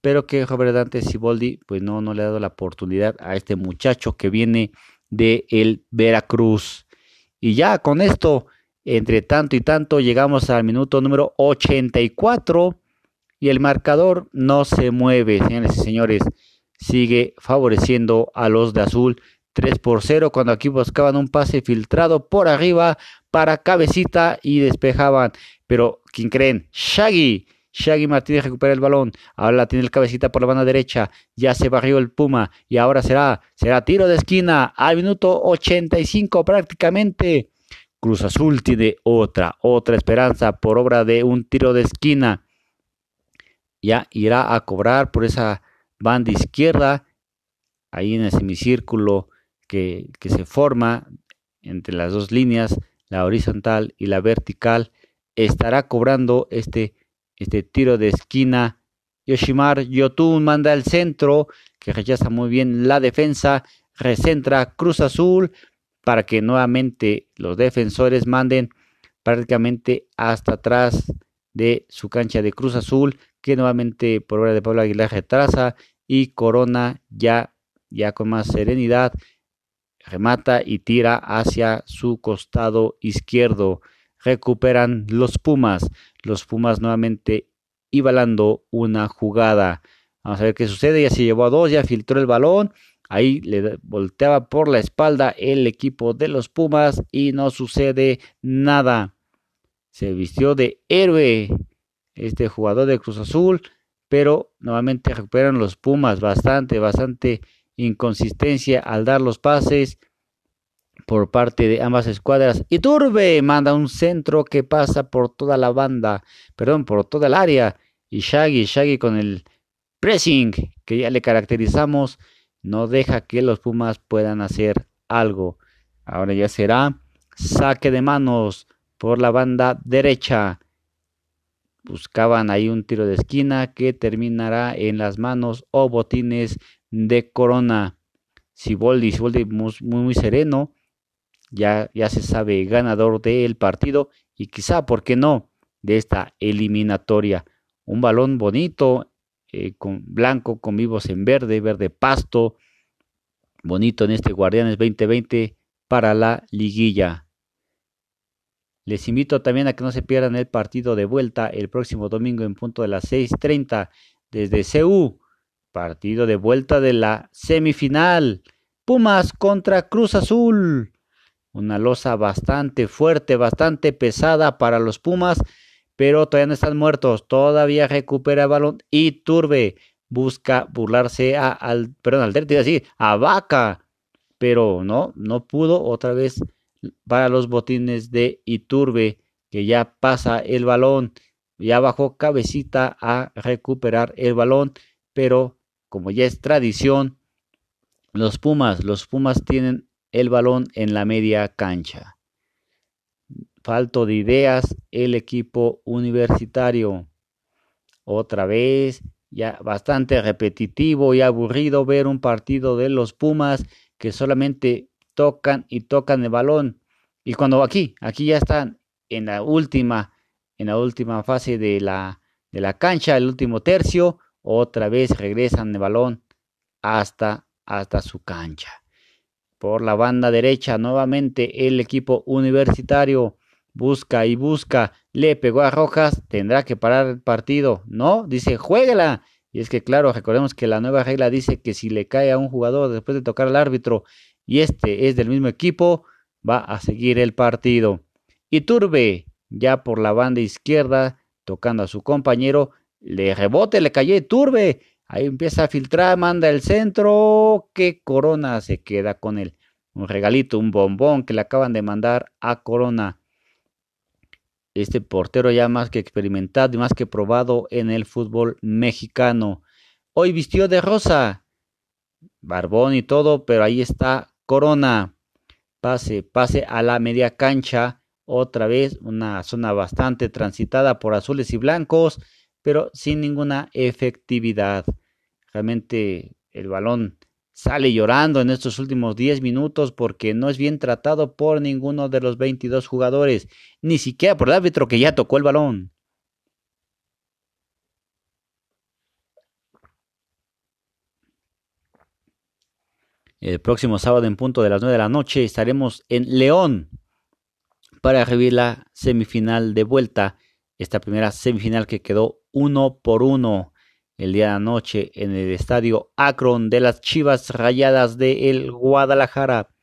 pero que Robert Dante Siboldi pues no, no le ha dado la oportunidad a este muchacho que viene de el Veracruz. Y ya con esto, entre tanto y tanto, llegamos al minuto número 84 y el marcador no se mueve, señores y señores sigue favoreciendo a los de azul 3 por 0 cuando aquí buscaban un pase filtrado por arriba para cabecita y despejaban. Pero, ¿quién creen? Shaggy. Shaggy Martínez recupera el balón. Ahora tiene el cabecita por la banda derecha. Ya se barrió el Puma. Y ahora será, será tiro de esquina al minuto 85 prácticamente. Cruz Azul tiene otra, otra esperanza por obra de un tiro de esquina. Ya irá a cobrar por esa banda izquierda, ahí en el semicírculo que, se forma entre las dos líneas, la horizontal y la vertical, estará cobrando este, este tiro de esquina. Yoshimar Yotun manda el centro, que rechaza muy bien la defensa, recentra Cruz Azul para que nuevamente los defensores manden prácticamente hasta atrás de su cancha de Cruz Azul, que nuevamente por hora de Pablo Aguilar retrasa y Corona ya, ya con más serenidad remata y tira hacia su costado izquierdo. Recuperan los Pumas. Los Pumas nuevamente ibalando una jugada. Vamos a ver qué sucede. Ya se llevó a dos, ya filtró el balón. Ahí le volteaba por la espalda el equipo de los Pumas y no sucede nada. Se vistió de héroe este jugador de Cruz Azul, pero nuevamente recuperan los Pumas bastante, bastante inconsistencia al dar los pases por parte de ambas escuadras. Y Turbe manda un centro que pasa por toda la banda, perdón, por toda el área. Y Shaggy, Shaggy con el pressing que ya le caracterizamos, no deja que los Pumas puedan hacer algo. Ahora ya será saque de manos por la banda derecha buscaban ahí un tiro de esquina que terminará en las manos o botines de Corona. Siboldi, Siboldi muy, muy sereno, ya, ya se sabe ganador del partido y quizá, ¿por qué no?, de esta eliminatoria. Un balón bonito, eh, con blanco, con vivos en verde, verde pasto, bonito en este Guardianes 2020 para la liguilla. Les invito también a que no se pierdan el partido de vuelta el próximo domingo en punto de las 6.30 desde CU. Partido de vuelta de la semifinal. Pumas contra Cruz Azul. Una losa bastante fuerte, bastante pesada para los Pumas, pero todavía no están muertos. Todavía recupera el balón y Turbe busca burlarse a, al, perdón, al decir, a Vaca, pero no, no pudo otra vez para los botines de Iturbe, que ya pasa el balón, ya bajó cabecita a recuperar el balón, pero como ya es tradición, los Pumas, los Pumas tienen el balón en la media cancha. Falto de ideas el equipo universitario. Otra vez, ya bastante repetitivo y aburrido ver un partido de los Pumas que solamente tocan y tocan el balón. Y cuando aquí, aquí ya están en la última, en la última fase de la, de la cancha, el último tercio, otra vez regresan el balón hasta hasta su cancha. Por la banda derecha, nuevamente el equipo universitario busca y busca, le pegó a Rojas, tendrá que parar el partido. No, dice, juégala. Y es que, claro, recordemos que la nueva regla dice que si le cae a un jugador después de tocar al árbitro y este es del mismo equipo, va a seguir el partido. Y Turbe, ya por la banda izquierda, tocando a su compañero, le rebote, le cayó Turbe. Ahí empieza a filtrar, manda el centro, que Corona se queda con él. Un regalito, un bombón que le acaban de mandar a Corona este portero ya más que experimentado y más que probado en el fútbol mexicano. Hoy vistió de rosa, barbón y todo, pero ahí está Corona. Pase, pase a la media cancha. Otra vez una zona bastante transitada por azules y blancos, pero sin ninguna efectividad. Realmente el balón sale llorando en estos últimos 10 minutos porque no es bien tratado por ninguno de los 22 jugadores, ni siquiera por el árbitro que ya tocó el balón. El próximo sábado en punto de las 9 de la noche estaremos en León para revivir la semifinal de vuelta, esta primera semifinal que quedó uno por uno el día de anoche en el estadio Akron de las Chivas Rayadas de el Guadalajara.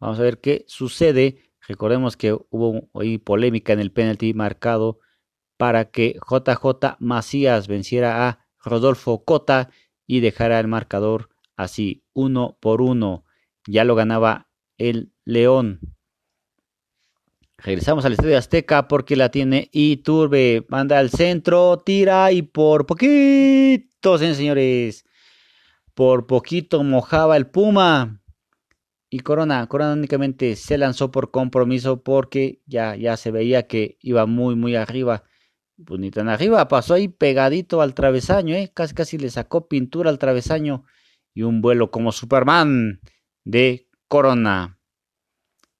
Vamos a ver qué sucede. Recordemos que hubo hoy polémica en el penalti marcado para que JJ Macías venciera a Rodolfo Cota y dejara el marcador así, uno por uno. Ya lo ganaba el León. Regresamos al Estadio Azteca porque la tiene Iturbe. Manda al centro, tira y por poquito, señores. Por poquito mojaba el Puma. Y Corona, Corona únicamente se lanzó por compromiso porque ya, ya se veía que iba muy, muy arriba. Pues ni tan arriba, pasó ahí pegadito al travesaño, ¿eh? casi, casi le sacó pintura al travesaño. Y un vuelo como Superman de Corona.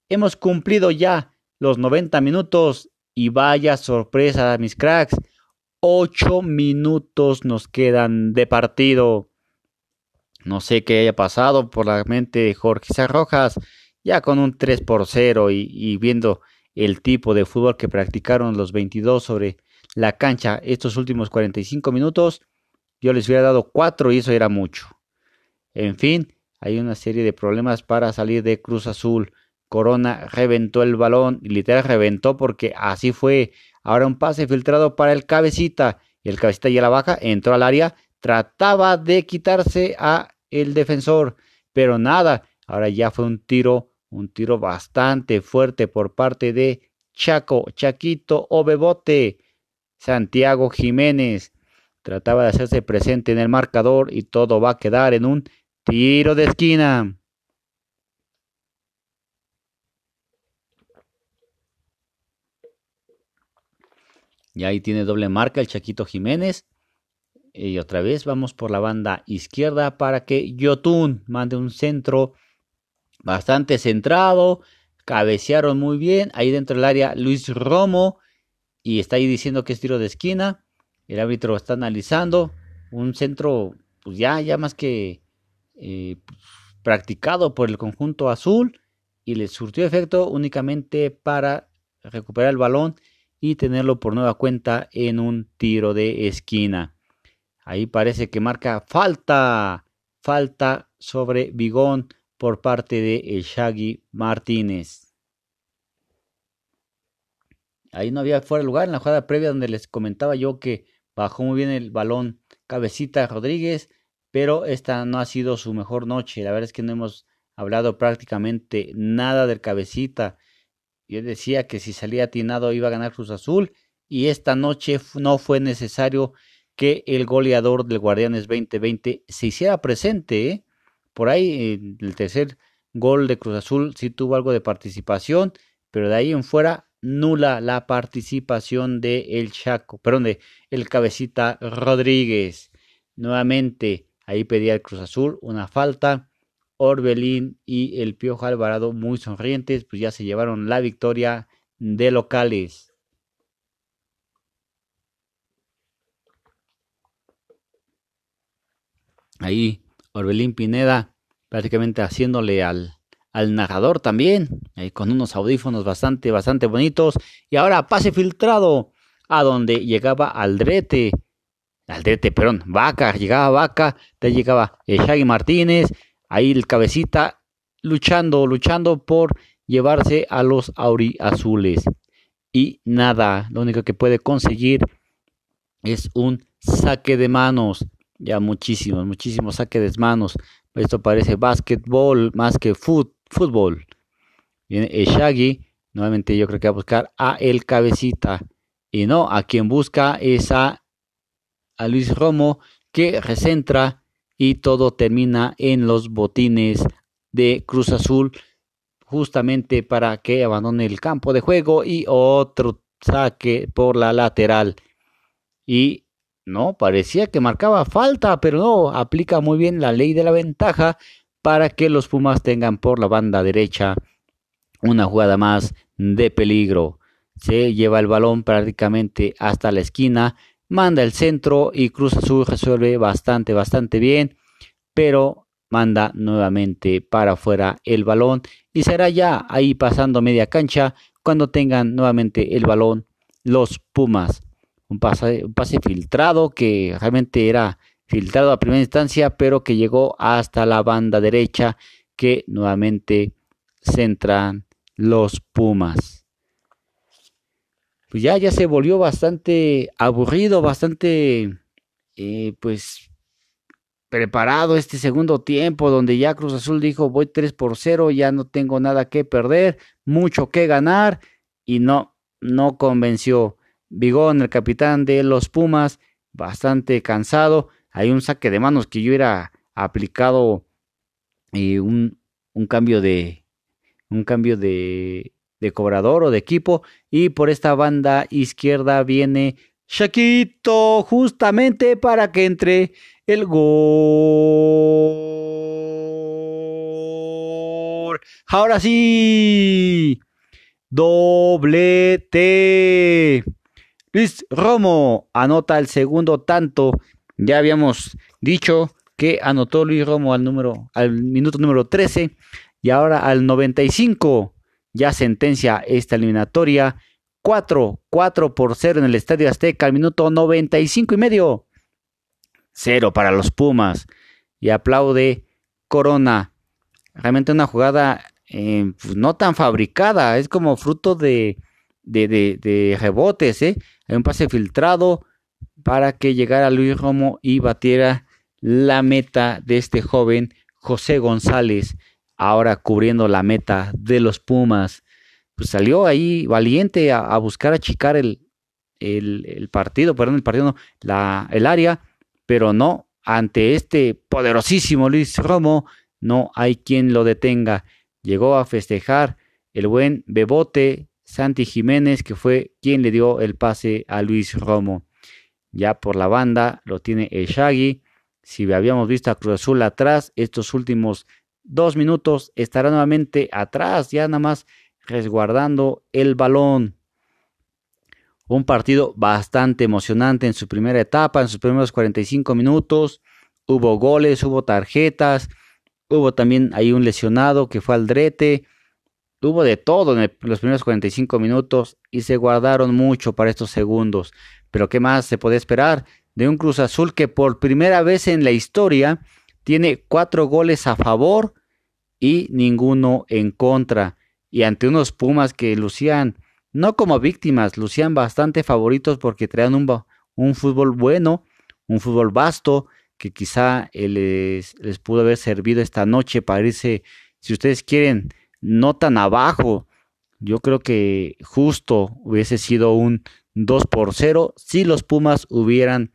Hemos cumplido ya los 90 minutos y vaya sorpresa, mis cracks. 8 minutos nos quedan de partido. No sé qué haya pasado por la mente de Jorge Sarrojas, ya con un 3 por 0 y, y viendo el tipo de fútbol que practicaron los 22 sobre la cancha estos últimos 45 minutos, yo les hubiera dado 4 y eso era mucho. En fin, hay una serie de problemas para salir de Cruz Azul. Corona reventó el balón, literal reventó porque así fue. Ahora un pase filtrado para el cabecita. El cabecita ya la baja, entró al área, trataba de quitarse a el defensor, pero nada. Ahora ya fue un tiro, un tiro bastante fuerte por parte de Chaco, Chaquito o Bebote. Santiago Jiménez trataba de hacerse presente en el marcador y todo va a quedar en un tiro de esquina. Y ahí tiene doble marca el Chaquito Jiménez. Y otra vez vamos por la banda izquierda para que Yotun mande un centro bastante centrado. Cabecearon muy bien. Ahí dentro del área Luis Romo. Y está ahí diciendo que es tiro de esquina. El árbitro está analizando. Un centro, pues ya, ya más que eh, practicado por el conjunto azul. Y le surtió efecto únicamente para recuperar el balón y tenerlo por nueva cuenta en un tiro de esquina. Ahí parece que marca falta, falta sobre Bigón por parte de Shaggy Martínez. Ahí no había fuera de lugar en la jugada previa donde les comentaba yo que bajó muy bien el balón cabecita Rodríguez, pero esta no ha sido su mejor noche. La verdad es que no hemos hablado prácticamente nada del cabecita. Yo decía que si salía atinado iba a ganar Cruz Azul y esta noche no fue necesario que el goleador del Guardianes 2020 se hiciera presente. ¿eh? Por ahí el tercer gol de Cruz Azul sí tuvo algo de participación, pero de ahí en fuera nula la participación de el Chaco, perdón, de el cabecita Rodríguez. Nuevamente ahí pedía el Cruz Azul una falta Orbelín y el Piojo Alvarado muy sonrientes, pues ya se llevaron la victoria de locales. Ahí Orbelín Pineda prácticamente haciéndole al, al narrador también, con unos audífonos bastante, bastante bonitos. Y ahora pase filtrado a donde llegaba Aldrete. Aldrete, perdón, Vaca, llegaba Vaca, te llegaba Shaggy Martínez, ahí el cabecita luchando, luchando por llevarse a los auriazules. Y nada, lo único que puede conseguir es un saque de manos. Ya muchísimos, muchísimos saques de manos. Esto parece básquetbol más que fútbol. Viene Shaggy. Nuevamente yo creo que va a buscar a el cabecita. Y no, a quien busca es a, a Luis Romo que recentra y todo termina en los botines de Cruz Azul justamente para que abandone el campo de juego y otro saque por la lateral. Y no, parecía que marcaba falta, pero no, aplica muy bien la ley de la ventaja para que los Pumas tengan por la banda derecha una jugada más de peligro. Se lleva el balón prácticamente hasta la esquina, manda el centro y Cruz Azul resuelve bastante, bastante bien, pero manda nuevamente para afuera el balón y será ya ahí pasando media cancha cuando tengan nuevamente el balón los Pumas un pase, un pase filtrado que realmente era filtrado a primera instancia, pero que llegó hasta la banda derecha que nuevamente centran los Pumas. Pues ya, ya se volvió bastante aburrido, bastante, eh, pues, preparado este segundo tiempo, donde ya Cruz Azul dijo, voy 3 por 0, ya no tengo nada que perder, mucho que ganar, y no, no convenció. Bigón, el capitán de los Pumas, bastante cansado. Hay un saque de manos que yo hubiera aplicado eh, un, cambio de un cambio de, de cobrador o de equipo. Y por esta banda izquierda viene Shaquito justamente para que entre el gol. Ahora sí. Doblete. Luis Romo anota el segundo tanto. Ya habíamos dicho que anotó Luis Romo al, número, al minuto número 13 y ahora al 95 ya sentencia esta eliminatoria. 4, 4 por 0 en el Estadio Azteca al minuto 95 y medio. Cero para los Pumas. Y aplaude Corona. Realmente una jugada eh, pues, no tan fabricada. Es como fruto de rebotes. ¿eh? Hay un pase filtrado para que llegara Luis Romo y batiera la meta de este joven José González, ahora cubriendo la meta de los Pumas. Pues salió ahí valiente a, buscar achicar el, el, partido, perdón, el partido la, el área, pero no, ante este poderosísimo Luis Romo, no hay quien lo detenga. Llegó a festejar el buen Bebote, Santi Jiménez, que fue quien le dio el pase a Luis Romo. Ya por la banda lo tiene el Shaggy. Si habíamos visto a Cruz Azul atrás, estos últimos dos minutos estará nuevamente atrás, ya nada más resguardando el balón. Un partido bastante emocionante en su primera etapa, en sus primeros 45 minutos. Hubo goles, hubo tarjetas, hubo también ahí un lesionado que fue Aldrete. Tuvo de todo en los primeros 45 minutos y se guardaron mucho para estos segundos. Pero ¿qué más se puede esperar de un Cruz Azul que por primera vez en la historia tiene cuatro goles a favor y ninguno en contra? Y ante unos Pumas que lucían, no como víctimas, lucían bastante favoritos porque traían un, un fútbol bueno, un fútbol vasto, que quizá les, les pudo haber servido esta noche para irse, si ustedes quieren, no tan abajo. Yo creo que justo hubiese sido un 2 por 0 si los Pumas hubieran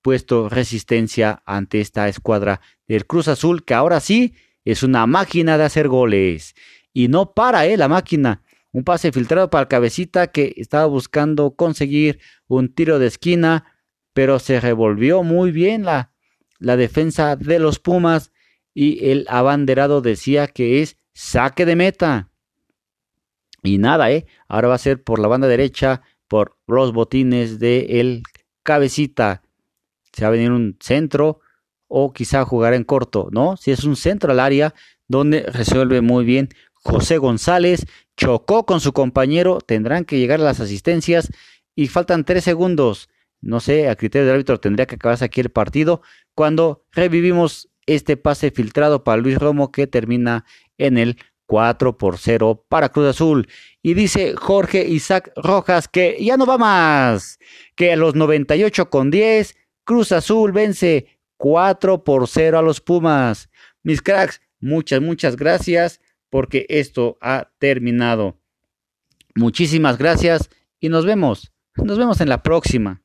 puesto resistencia ante esta escuadra del Cruz Azul, que ahora sí es una máquina de hacer goles. Y no para, ¿eh? La máquina. Un pase filtrado para el cabecita que estaba buscando conseguir un tiro de esquina, pero se revolvió muy bien la, la defensa de los Pumas y el abanderado decía que es saque de meta. Y nada, ¿eh? Ahora va a ser por la banda derecha, por los botines de el cabecita. Se va a venir un centro o quizá jugará en corto, ¿no? Si es un centro al área donde resuelve muy bien José González, chocó con su compañero, tendrán que llegar a las asistencias y faltan tres segundos. No sé, a criterio del árbitro tendría que acabarse aquí el partido cuando revivimos este pase filtrado para Luis Romo que termina en el 4 por 0 para Cruz Azul. Y dice Jorge Isaac Rojas que ya no va más, que a los 98 con 10, Cruz Azul vence 4 por 0 a los Pumas. Mis cracks, muchas, muchas gracias porque esto ha terminado. Muchísimas gracias y nos vemos. Nos vemos en la próxima.